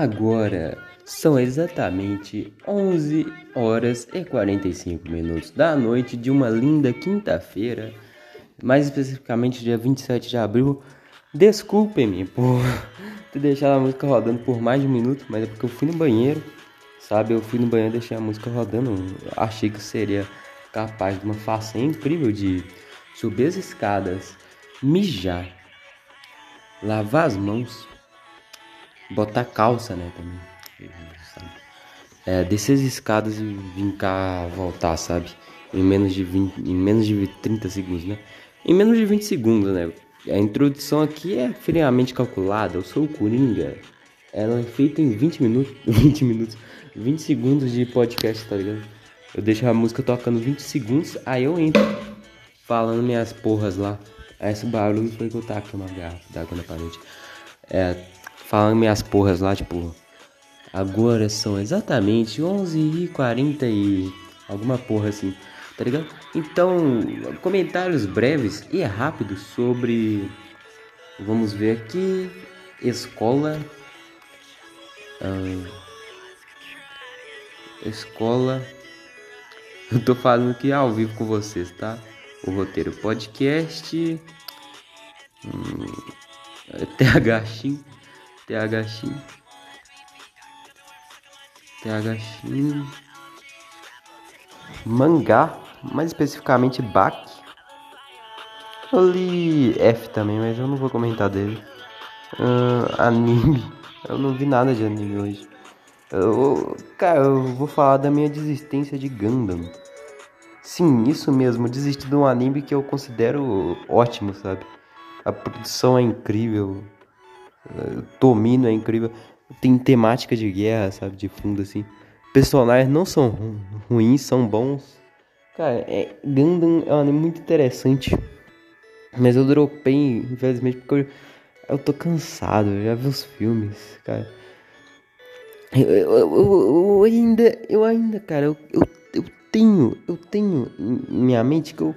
Agora são exatamente 11 horas e 45 minutos da noite de uma linda quinta-feira, mais especificamente dia 27 de abril. Desculpem-me por ter deixado a música rodando por mais de um minuto, mas é porque eu fui no banheiro, sabe? Eu fui no banheiro e deixei a música rodando. Achei que seria capaz de uma façanha incrível de subir as escadas, mijar, lavar as mãos botar calça, né, também. É, descer as escadas e vir cá voltar, sabe? Em menos de 20, em menos de 30 segundos, né? Em menos de 20 segundos, né? A introdução aqui é friamente calculada. Eu sou o Coringa. Ela é feita em 20 minutos, 20 minutos, 20 segundos de podcast, tá ligado? Eu deixo a música tocando 20 segundos, aí eu entro falando minhas porras lá. Esse barulho foi que eu taco uma garrafa d'água na parede. É, falando minhas porras lá, tipo. Agora são exatamente 11h40 e alguma porra assim, tá ligado? Então, comentários breves e rápidos sobre. Vamos ver aqui. Escola. ahn, escola. Eu tô falando aqui ao vivo com vocês, tá? O roteiro podcast. Hum, THX. THX. THX. Mangá, mais especificamente Bak. Eu li F também, mas eu não vou comentar dele. Ah, anime. Eu não vi nada de anime hoje. Eu, cara, eu vou falar da minha desistência de Gundam. Sim, isso mesmo, desisti de um anime que eu considero ótimo, sabe? A produção é incrível, Tomino é incrível, tem temática de guerra, sabe? De fundo assim. Personagens não são ru- ruins, são bons. Cara, é, Gundam é um anime muito interessante. Mas eu dropei, infelizmente, porque eu, eu tô cansado, eu já vi os filmes, cara. Eu, eu, eu- ainda, eu ainda, cara, eu, eu, tenho, eu tenho em minha mente que eu,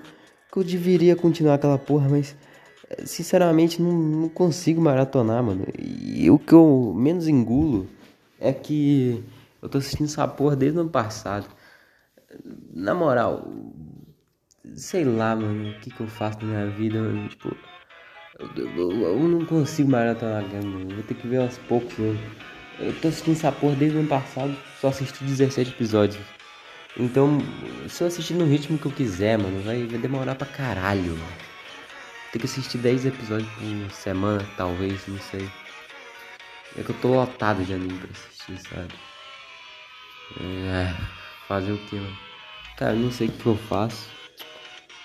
que eu deveria continuar aquela porra, mas sinceramente não, não consigo maratonar, mano. E o que eu menos engulo é que eu tô assistindo essa porra desde o ano passado. Na moral, sei lá, mano, o que que eu faço na minha vida, mano, tipo... Eu, eu- eu não consigo maratonar eu vou ter que ver aos poucos, mano. Eu tô assistindo essa porra desde o ano passado, só assisti 17 episódios. Então, se eu assistir no ritmo que eu quiser, mano, vai, vai demorar pra caralho, mano. Tem que assistir 10 episódios por semana, talvez, não sei. É que eu tô lotado de anime pra assistir, sabe? É, fazer o que, mano? Cara, não sei o que eu faço.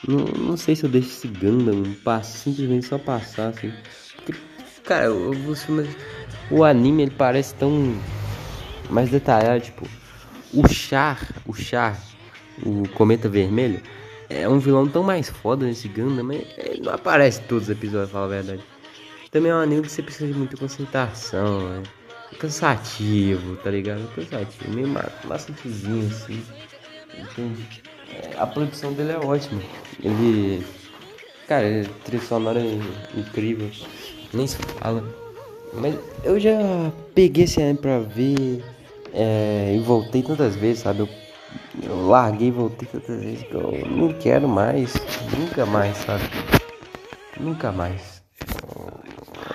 Não, não sei se eu deixo esse Gundam simplesmente só passar, assim. Porque, cara, eu, eu vou mais... O anime, ele parece tão mais detalhado, tipo... O Char, o Char, o Cometa Vermelho, é um vilão tão mais foda nesse Gundam, mas ele não aparece em todos os episódios, pra falar a verdade. Também é um anime que você precisa de muita concentração, né? É cansativo, tá ligado? É cansativo, meio ma- maçantezinho, assim. Entende? É, A produção dele é ótima. Ele. Cara, a trilha sonora é incrível. Nem se fala. Mas eu já peguei esse anime pra ver. é, e voltei tantas vezes, sabe? Eu, eu larguei voltei tantas vezes que eu não quero mais. Nunca mais, sabe? Nunca mais.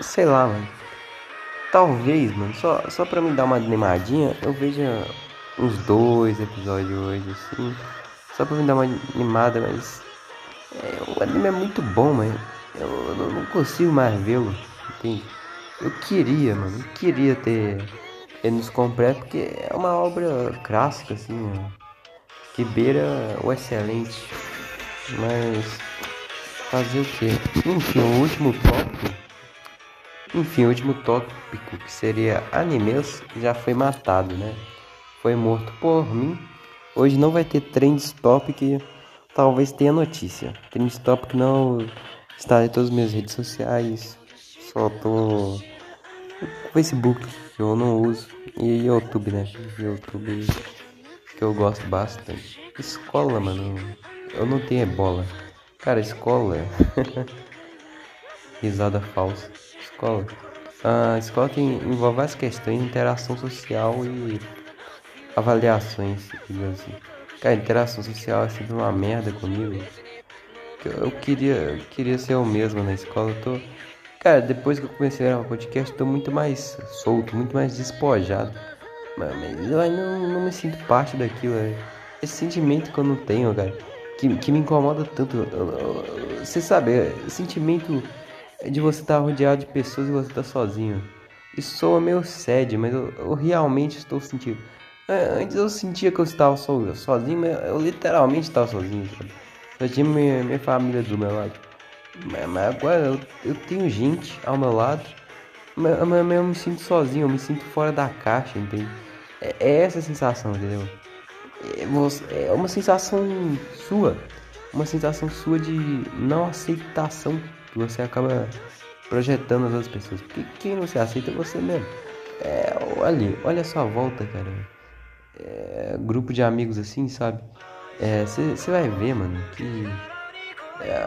Sei lá, mano. Talvez, mano, só, só pra me dar uma animadinha, eu veja uns dois episódios hoje, assim. Só pra me dar uma animada, mas. É, o anime é muito bom, mano. Eu, eu não consigo mais vê-lo, entende? Eu queria, mano, eu queria ter ele nos completo, porque é uma obra clássica, assim, ó, que beira o excelente. Mas fazer o quê? Enfim, o último tópico. Enfim, o último tópico que seria animes já foi matado, né? Foi morto por mim. Hoje não vai ter Trends Topic, talvez tenha notícia. Trends Topic não está em todas as minhas redes sociais. Só tô Facebook, que eu não uso, e YouTube, né? YouTube que eu gosto bastante. Escola, mano, eu não tenho bola. Cara, escola. Risada falsa. Escola. A escola tem, envolve várias questões, interação social e avaliações, assim. Cara, interação social é sempre uma merda comigo. Eu queria, eu queria ser o mesmo na escola. Eu tô, Cara, depois que eu comecei a gravar podcast, tô muito mais solto, muito mais despojado. Mas, mas eu não, não, me sinto parte daquilo. Esse sentimento que eu não tenho, cara, que, que me incomoda tanto. Você sabe, é, sentimento de você estar tá rodeado de pessoas e você estar tá sozinho. Isso soa meio sede, mas eu, eu, realmente estou sentindo. É, antes eu sentia que eu estava so, sozinho, mas eu literalmente estava sozinho, sabe? Eu tinha minha, minha família do meu lado. Mas agora eu, eu tenho gente ao meu lado, mas, mas eu me sinto sozinho, eu me sinto fora da caixa, entende? É, é essa sensação, entendeu? É, é uma sensação sua, uma sensação sua de não aceitação que você acaba projetando as outras pessoas. Porque quem não se aceita é você mesmo. É, olha, olha a sua volta, cara. É, grupo de amigos assim, sabe? Você é, vai ver, mano, que é,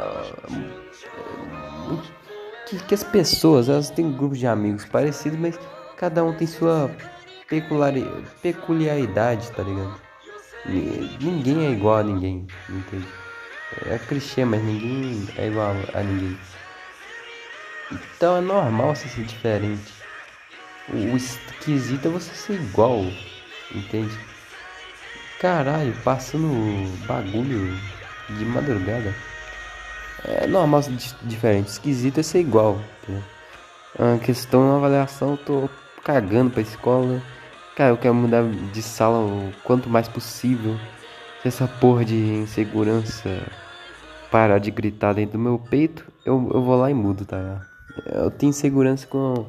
que, que, as pessoas elas têm grupos de amigos parecidos, mas cada um tem sua peculiaridade, tá ligado? Ninguém é igual a ninguém, entende? É clichê, mas ninguém é igual a ninguém. Então é normal você ser diferente. O esquisito é você ser igual, entende? Caralho, passando bagulho de madrugada. É normal ser diferente. Esquisito é ser igual. Né? A questão da avaliação, eu tô cagando pra escola. Cara, eu quero mudar de sala o quanto mais possível. Se essa porra de insegurança parar de gritar dentro do meu peito, eu, eu vou lá e mudo, tá? Eu tenho insegurança com.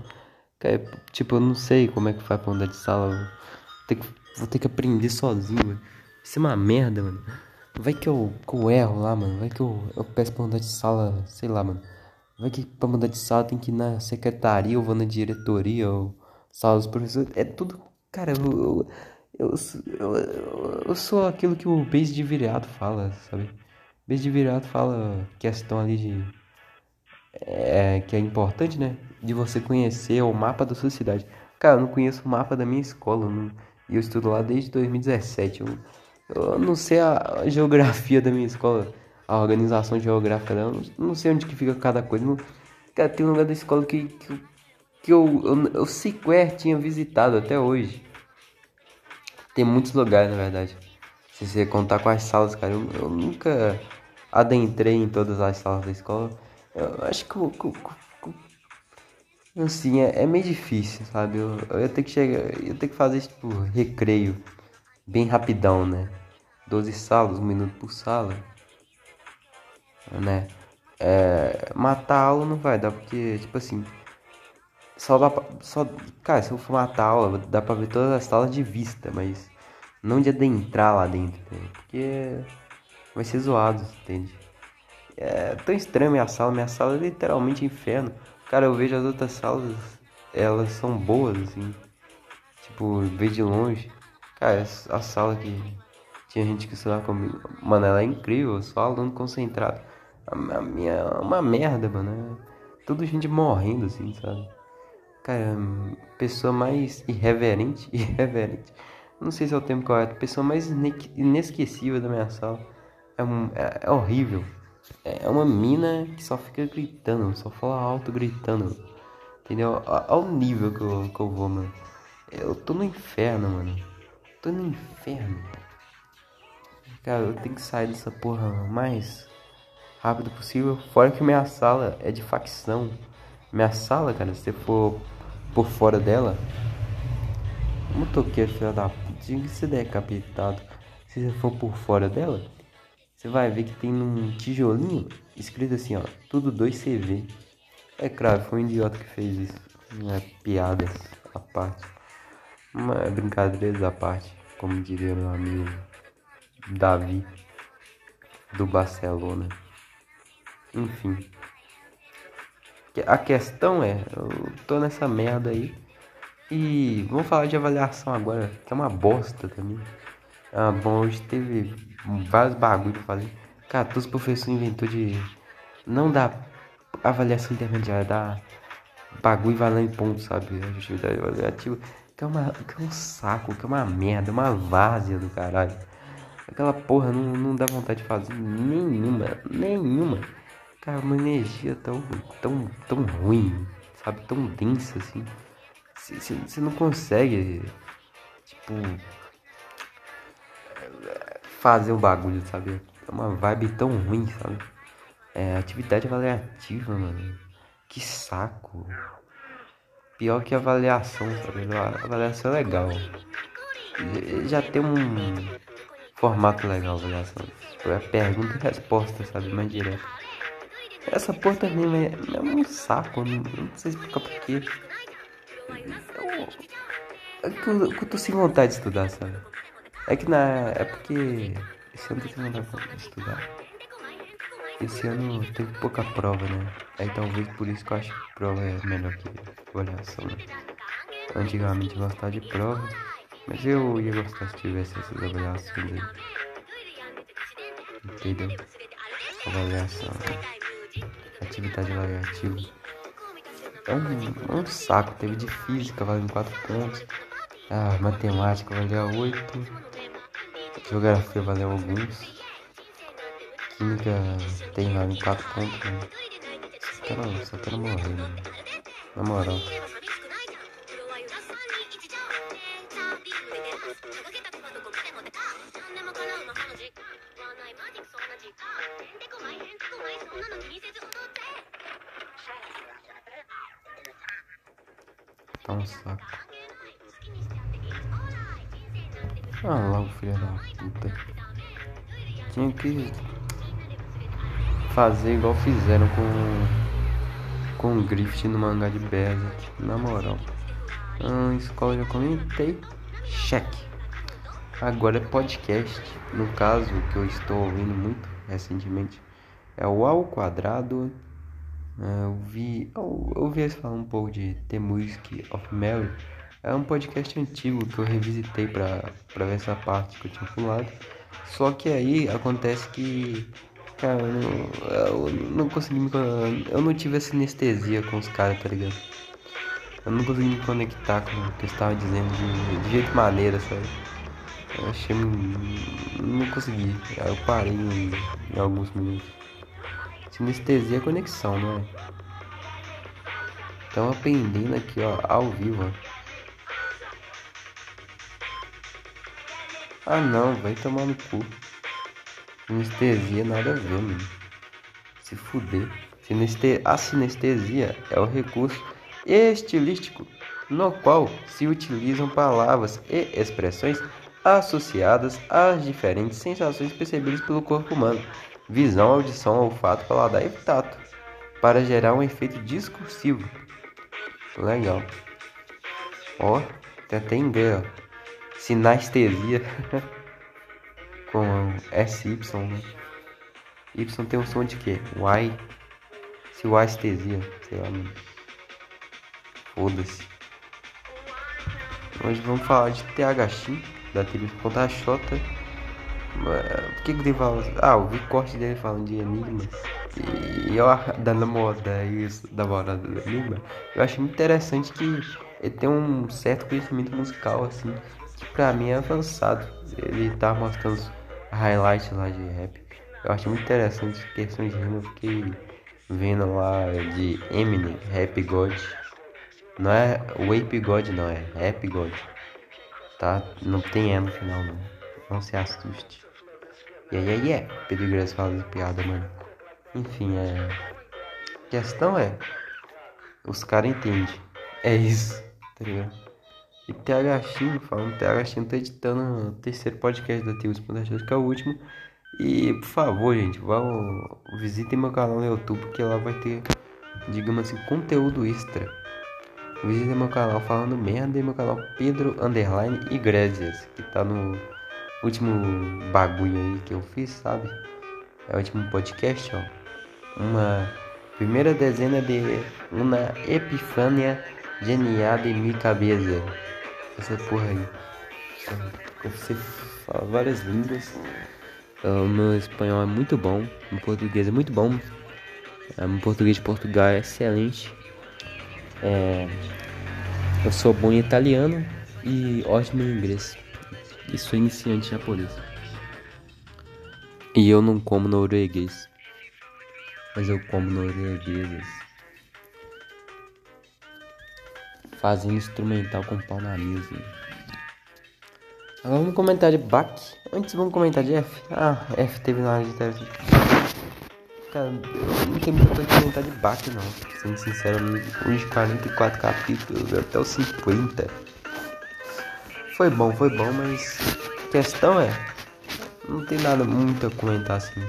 Cara, tipo, eu não sei como é que faz pra mudar de sala. Vou ter que, vou ter que aprender sozinho. Isso é uma merda, mano. Vai que eu, que eu erro lá, mano. Vai que eu, eu peço pra mudar de sala, sei lá, mano. Vai que pra mudar de sala tem que ir na secretaria ou vou na diretoria ou sala dos professores. É tudo. Cara, eu. Eu, eu, eu, sou aquilo que o beijo de virado fala, sabe? Beijo de virado fala questão ali de. É, que é importante, né? De você conhecer o mapa da sua cidade. Cara, eu não conheço o mapa da minha escola. E eu estudo lá desde 2017. Eu, eu não sei a geografia da minha escola, a organização geográfica dela, não sei onde que fica cada coisa. Não, cara, tem um lugar da escola que, que, que eu, eu, eu sequer tinha visitado até hoje. Tem muitos lugares, na verdade. Se você contar com as salas, cara, eu, eu nunca adentrei em todas as salas da escola. Eu acho que, que, assim, é, é, meio difícil, sabe? Eu, eu ia ter que chegar, eu ia ter que fazer tipo recreio bem rapidão, né? 12 salas, um minuto por sala, né? É, matar a aula não vai dar, porque, tipo assim, só dá pra, só, cara, se eu for matar a aula, dá pra ver todas as salas de vista, mas não de adentrar lá dentro, entende? Porque vai ser zoado, entende? É tão estranho minha sala, minha sala é literalmente inferno. Cara, eu vejo as outras salas, elas são boas, assim, tipo, ver de longe. Cara, a sala que tinha gente que estudava comigo, mano, ela é incrível, só aluno concentrado. A minha uma merda, mano. É tudo gente morrendo, assim, sabe? Cara, pessoa mais irreverente, irreverente. Não sei se é o termo correto. Pessoa mais inesquecível da minha sala. É, um, é, é horrível. É uma mina que só fica gritando, só fala alto gritando. Entendeu? Olha o nível que eu, que eu vou, mano. Eu tô no inferno, mano tô no inferno. Cara, eu tenho que sair dessa porra mais rápido possível. Fora que minha sala é de facção. Minha sala, cara, se você for por fora dela. Motoqueiro, filho da puta, tinha que ser decapitado. Se você for por fora dela, você vai ver que tem um tijolinho escrito assim, ó, tudo 2CV. É claro, foi um idiota que fez isso. Não é piadas à parte. Uma brincadeiras à parte, como diria meu amigo Davi do Barcelona. Enfim. A questão é, eu tô nessa merda aí. E vamos falar de avaliação agora, que é uma bosta também. Ah, bom, hoje teve vários bagulho pra fazer. Cara, todos os professores inventou de não dar avaliação intermediária, dar bagulho valendo ponto, sabe? A atividade avaliativa. Que é, uma, que é um saco, que é uma merda, uma várzea do caralho. Aquela porra não, não dá vontade de fazer nenhuma, nenhuma. Cara, uma energia tão, tão, tão ruim, sabe? Tão densa assim. Você não consegue, tipo, fazer o bagulho, sabe? É uma vibe tão ruim, sabe? É, atividade avaliativa, mano. Que saco. Pior que avaliação, sabe? A avaliação é legal. Já tem um formato legal avaliação. Tipo, é pergunta e resposta, sabe? Mais direto. Essa porra também é, é um saco, não, não sei explicar porquê. É que eu, eu tô sem vontade de estudar, sabe? É que na. É porque. Esse ano eu tô sem vontade de estudar. Esse ano teve pouca prova, né? Aí talvez por isso que eu acho que prova é melhor que avaliação, né? Antigamente eu gostava de prova, mas eu ia gostar se tivesse essas avaliações aí. Entendeu? Avaliação. Né? Atividade variativa. É um, é um saco, teve de física, valendo 4 pontos. Ah, matemática valeu 8. Geografia valeu alguns. Química tem valendo 4 pontos. Né? Só quero morrer, né? Na moral. Tinha que fazer igual fizeram com com Griffith no mangá de Berserk. Na moral. Ah, escola já comentei. Cheque. Agora é podcast. No caso que eu estou ouvindo muito recentemente é o ao quadrado é, eu vi, eu, eu vi eles falar um pouco de The Music of Mary. É um podcast antigo que eu revisitei pra ver essa parte que eu tinha pulado. Só que aí acontece que, cara, eu não, eu não consegui me. Eu não tive essa anestesia com os caras, tá ligado? Eu não consegui me conectar com o que eles estavam dizendo de, de jeito maneira, sabe? Eu achei. Não consegui. Eu parei em, em alguns minutos. Sinestesia é conexão, não é? Estão aprendendo aqui, ó, ao vivo, ó. Ah não, vai tomar no cu. Sinestesia nada a ver, mano. Se fuder. Sineste... A sinestesia é o recurso estilístico no qual se utilizam palavras e expressões associadas às diferentes sensações percebidas pelo corpo humano visão, audição, olfato, paladar e tato, para gerar um efeito discursivo. Legal. Ó, tem até inglês, ó. Sinestesia. Com SY, né? Y tem um som de quê? Y. Se o estesia, sei lá, mano. Foda-se. Hoje vamos falar de THX, da TV Ponta Xota por que que fala Ah, eu vi corte dele falando de enigmas. E eu da namorada isso, da namorada do enigma, eu acho muito interessante que ele tem um certo conhecimento musical, assim, que pra mim é avançado. Ele tá mostrando highlights lá de rap. Eu acho muito interessante questões de rima, eu fiquei vendo lá de Eminem, Rap God. Não é Wape God não, é Rap God. Tá? Não tem E no final não. Não se assuste. E aí, aí é. Pedro Iglesias fala de piada, mano. Enfim, é. A questão é. Os caras entendem. É isso, tá ligado? E TH falando TH Chino, tá editando o terceiro podcast da Teus Podcast, que é o último. E por favor, gente, vão visitem meu canal no YouTube, porque lá vai ter, digamos assim, conteúdo extra. Visitem meu canal falando merda e meu canal Pedro Underline Iglesias, que tá no último bagulho aí que eu fiz, sabe? É o último podcast, ó. Uma primeira dezena de uma epifânia genial de minha cabeça. Essa porra aí. Você fala várias línguas. O meu espanhol é muito bom. O português é muito bom. O português de Portugal é excelente. É, eu sou bom em italiano e ótimo em inglês. E sou iniciante japonês. E eu não como norueguês. Mas eu como norueguês. Fazendo instrumental com pau na mesa. Agora vamos comentar de Bach. Antes vamos comentar de F. Ah, F teve na área de Cara, eu não tenho muita coisa pra comentar de Bach, não. Sendo sincero, uns 44 capítulos, até os 50. Foi bom, foi bom, mas a questão é. Não tem nada muito a comentar assim.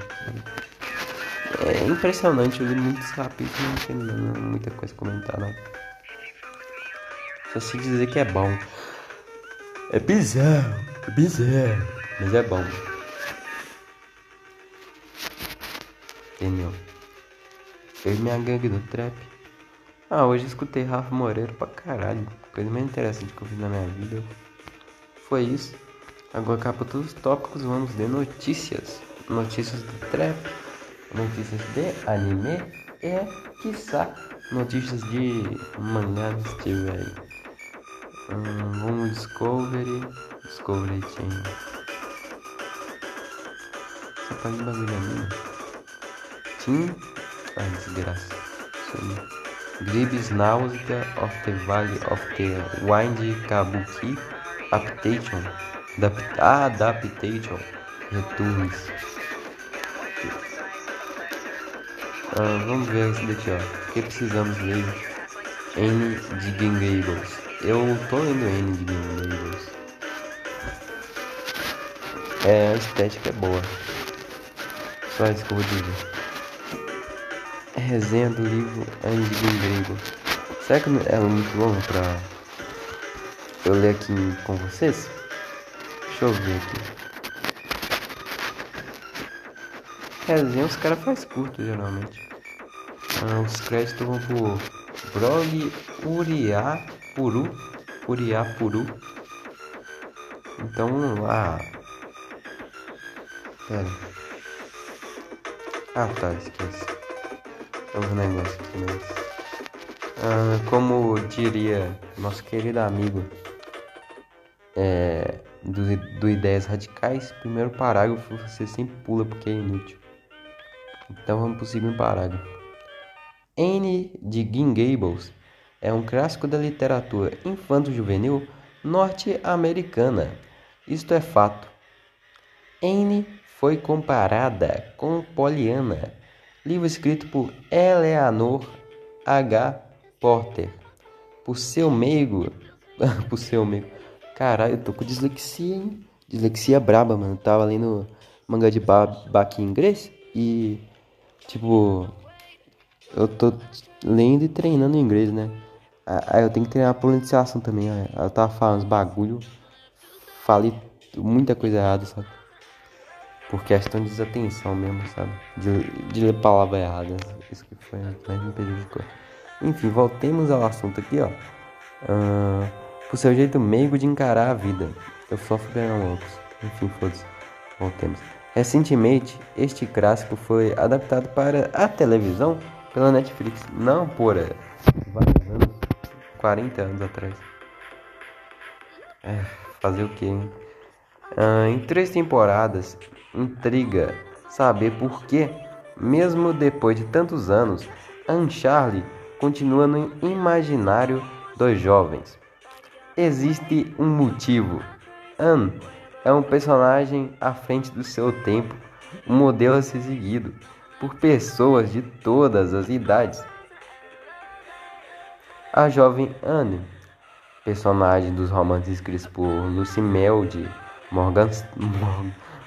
É impressionante, eu li muitos capítulos, não tem muita coisa a comentar, não. Só se dizer que é bom. É bizarro, é bizarro, mas é bom. Entendeu? Fez minha gangue do trap. Ah, hoje escutei Rafa Moreira pra caralho. Coisa mais interessante que eu fiz na minha vida. Foi isso. Agora acabou todos os tópicos, vamos de notícias. Notícias do trap, notícias de anime e, quiçá, notícias de mangá se tiver aí. Hum, vamos Discovery, Discovery Channel. Página de bagulho minha. Tim, ai desgraça. Gribs Náusea of the Valley of the Wind Kabuki Adaptation. Adaptation. Returns. Ah, vamos ver esse daqui, ó. O que precisamos ler? N de Gables. Eu tô lendo N de Gables. É, a estética é boa. Só isso que eu vou dizer. Resenha do livro N de Gables. Será que é muito longo pra eu ler aqui com vocês? Deixa eu ver aqui. Resenha os caras faz curto geralmente. Ah, os créditos vão pro Brog Uriá Puru. Uriá Puru. Então vamos lá. Pera. Ah tá, esquece. É um negócio aqui mas. Ah, como diria nosso querido amigo é, do, do Ideias Radicais, primeiro parágrafo você sempre pula porque é inútil. Então vamos para o segundo parágrafo. N de Gin Gables é um clássico da literatura infanto-juvenil norte-americana. Isto é fato. N foi comparada com Poliana, livro escrito por Eleanor H. Porter, por seu meigo, por seu meigo, Caralho, eu tô com dislexia, hein? Dislexia braba, mano. Tava lendo manga de baque em inglês e, tipo, eu tô lendo e treinando inglês, né? Aí eu tenho que treinar a pronunciação também, né? Eu tava falando uns bagulho, falei muita coisa errada, sabe? Por questão de desatenção mesmo, sabe? De, de ler palavra errada. Isso que foi mais me prejudicou. Enfim, voltemos ao assunto aqui, ó. Uh, por seu jeito meigo de encarar a vida. Eu sofro ganhar loucos. Enfim, foda-se. Voltemos. Recentemente, este clássico foi adaptado para a televisão pela Netflix. Não por vários anos. 40 anos atrás. É, fazer o que, hein? Ah, em três temporadas, intriga saber por que, mesmo depois de tantos anos, Anne Charlie continua no imaginário dos jovens existe um motivo. Anne é um personagem à frente do seu tempo, um modelo a ser seguido. por pessoas de todas as idades. A jovem Anne, personagem dos romances escritos por Lucimelde Morgan,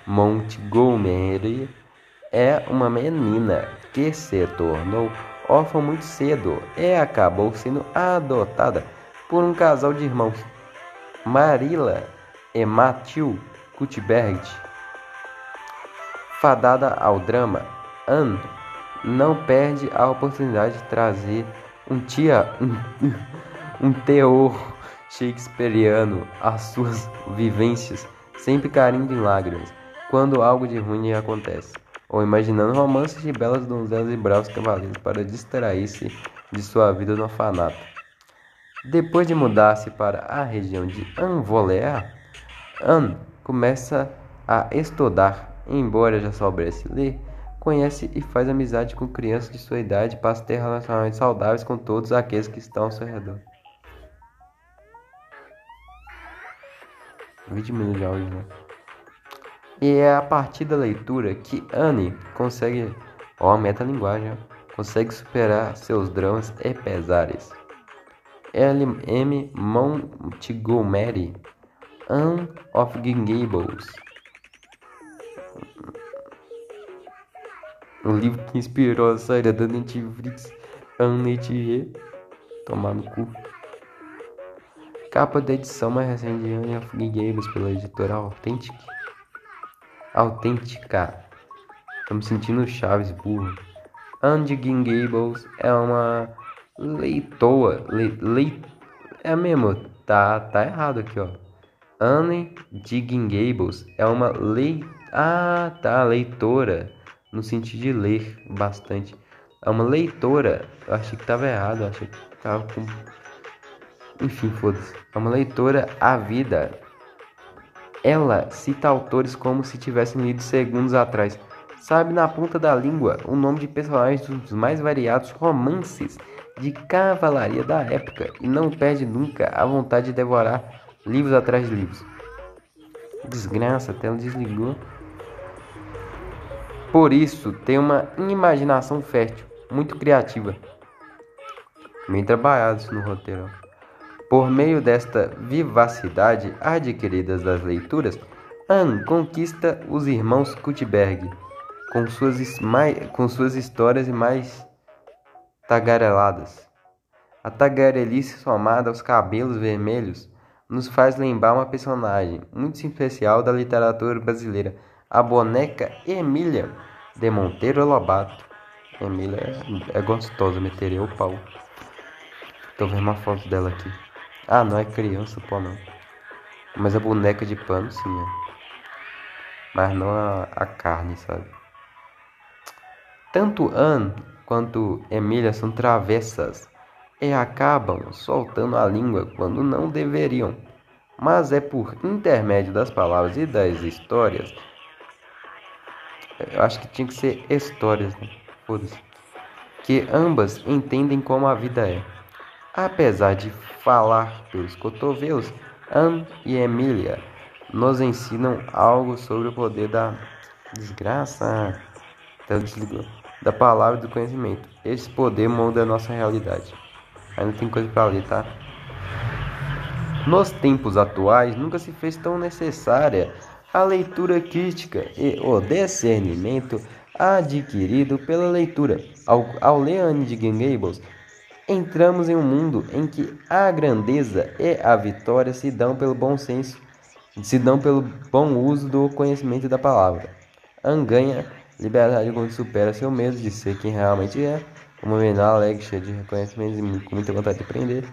Montgomery, é uma menina que se tornou órfã muito cedo e acabou sendo adotada por um casal de irmãos, Marilla e Matthew Cuthbert. Fadada ao drama, Anne não perde a oportunidade de trazer um tia um, um teor shakespeariano às suas vivências, sempre caindo em lágrimas, quando algo de ruim acontece ou imaginando romances de belas donzelas e bravos cavaleiros para distrair-se de sua vida no orfanato. Depois de mudar-se para a região de Anvoléa, Anne começa a estudar, embora já soubesse ler, conhece e faz amizade com crianças de sua idade e passa a ter relacionamentos saudáveis com todos aqueles que estão ao seu redor. 20 minutos de áudio, né? E é a partir da leitura que Anne consegue, ó, metalinguagem, consegue superar seus dramas e pesares. L. M. Montgomery, Anne of Gables. O livro que inspirou a saída da Netflix, Anne Etier, tomar no cu. Capa da edição mais recente de Anne of Gables pela editora Authentic autêntica. Tô me sentindo Chaves burro. Andy Gables é uma leitoa. Le, le, é mesmo, tá, tá errado aqui, ó. Anne Digging Gables é uma lei. Ah, tá, leitora. No sentido de ler bastante. É uma leitora. Eu achei que tava errado, eu achei que tava com. Enfim, foda-se. É uma leitora à vida. Ela cita autores como se tivessem lido segundos atrás. Sabe na ponta da língua o nome de personagens dos mais variados romances de cavalaria da época e não perde nunca a vontade de devorar livros atrás de livros. Desgraça, a tela desligou. Por isso, tem uma imaginação fértil, muito criativa. Bem trabalhado isso no roteiro. Por meio desta vivacidade adquirida das leituras, Anne conquista os irmãos Kutberg com suas, com suas histórias mais tagareladas. A tagarelice somada aos cabelos vermelhos nos faz lembrar uma personagem muito especial da literatura brasileira, a boneca Emília de Monteiro Lobato. Emília é, é gostosa, meteria o pau. Tô vendo uma foto dela aqui. Ah, não é criança, pô, não. Mas a boneca de pano, sim, é. Mas não a, a carne, sabe? Tanto Anne quanto Emília são travessas e acabam soltando a língua quando não deveriam. Mas é por intermédio das palavras e das histórias. Eu acho que tinha que ser histórias, né? Foda-se. Que ambas entendem como a vida é. Apesar de falar pelos cotovelos, Anne e Emília nos ensinam algo sobre o poder da desgraça da palavra e do conhecimento. Esse poder molda a nossa realidade. Ainda tem coisa para ler, tá? Nos tempos atuais, nunca se fez tão necessária a leitura crítica e o discernimento adquirido pela leitura. Ao, ao ler Anne de Gables, Entramos em um mundo em que a grandeza e a vitória se dão pelo bom senso, se dão pelo bom uso do conhecimento da palavra. An ganha liberdade quando supera seu medo de ser quem realmente é, uma menina alegre, cheia de reconhecimentos e com muita vontade de aprender.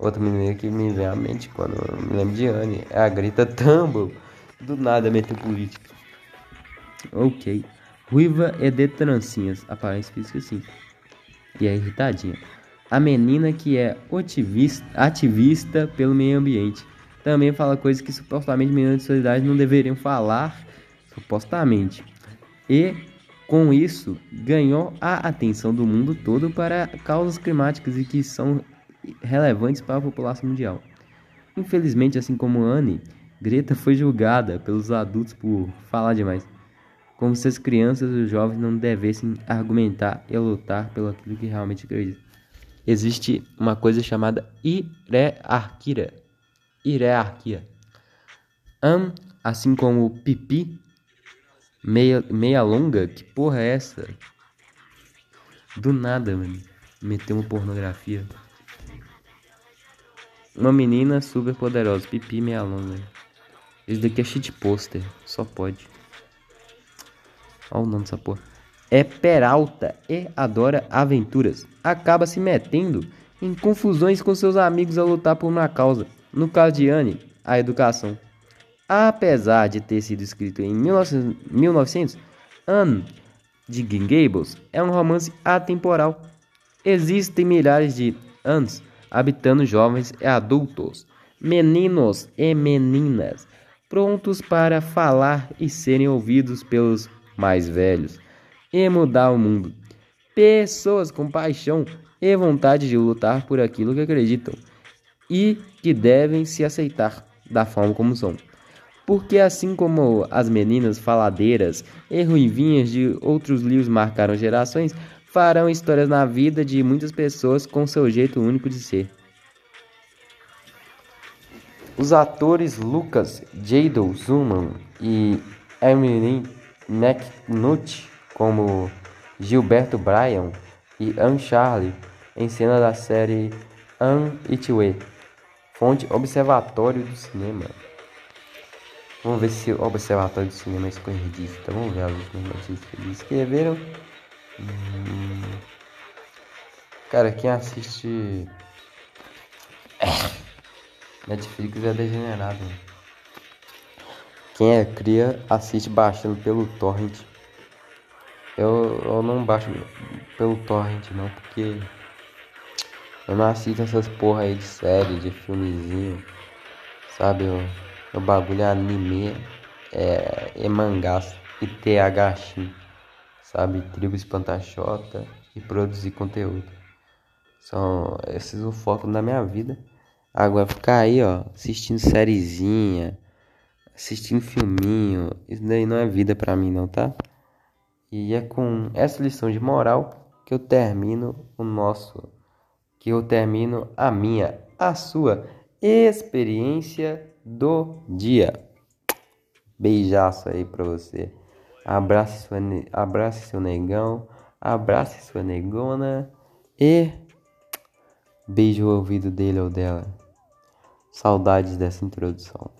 Outra menina que me vem à mente quando me lembro de Anne é a Greta Tumble, do nada mente política. Ok. Ruiva é de trancinhas, aparência física sim. E é irritadinha a menina que é ativista, ativista pelo meio ambiente. Também fala coisas que supostamente meninas de sua idade não deveriam falar, supostamente. E com isso ganhou a atenção do mundo todo para causas climáticas e que são relevantes para a população mundial. Infelizmente, assim como Anne, Greta foi julgada pelos adultos por falar demais. como se as crianças e os jovens não devessem argumentar e lutar pelo aquilo que realmente acreditam. Existe uma coisa chamada hierarquia. Hierarquia. Am, assim como pipi, meia, meia longa, que porra é essa? Do nada, mano. Meteu uma pornografia. Uma menina super poderosa, pipi meia longa. Esse daqui é shit poster, só pode. Olha o nome dessa porra. É Peralta e adora aventuras. Acaba se metendo em confusões com seus amigos a lutar por uma causa. No caso de Anne, a educação. Apesar de ter sido escrito em 1900, Anne de Green Gables é um romance atemporal. Existem milhares de Annes habitando jovens e adultos, meninos e meninas, prontos para falar e serem ouvidos pelos mais velhos e mudar o mundo. Pessoas com paixão e vontade de lutar por aquilo que acreditam e que devem se aceitar da forma como são. Porque assim como as meninas faladeiras e ruivinhas de outros livros marcaram gerações, farão histórias na vida de muitas pessoas com seu jeito único de ser. Os atores Lucas Jadon Zuman e Emily McNutt, como Gilberto Bryan e Anne Charlie, em cena da série Anne Itwe, fonte Observatório do Cinema. Vamos ver se o Observatório do Cinema é esquerdista. Vamos ver as notícias que eles escreveram. Hum... Cara, quem assiste. Netflix é degenerado. Quem é cria assiste baixando pelo torrent. Eu, eu não baixo pelo torrent não, porque eu não assisto essas porra aí de série, de filmezinho. Sabe? Eu, o bagulho é anime, é, é mangás e THX, sabe? Tribo Espantachota e produzir conteúdo. São esses o foco da minha vida. Agora ficar aí, ó, assistindo sériezinha, assistindo filminho, isso daí não é vida pra mim não, tá? E é com essa lição de moral que eu termino o nosso, que eu termino a minha, a sua experiência do dia. Beijaço aí pra você. Abrace, sua, abrace seu negão, abrace sua negona e beijo o ouvido dele ou dela. Saudades dessa introdução.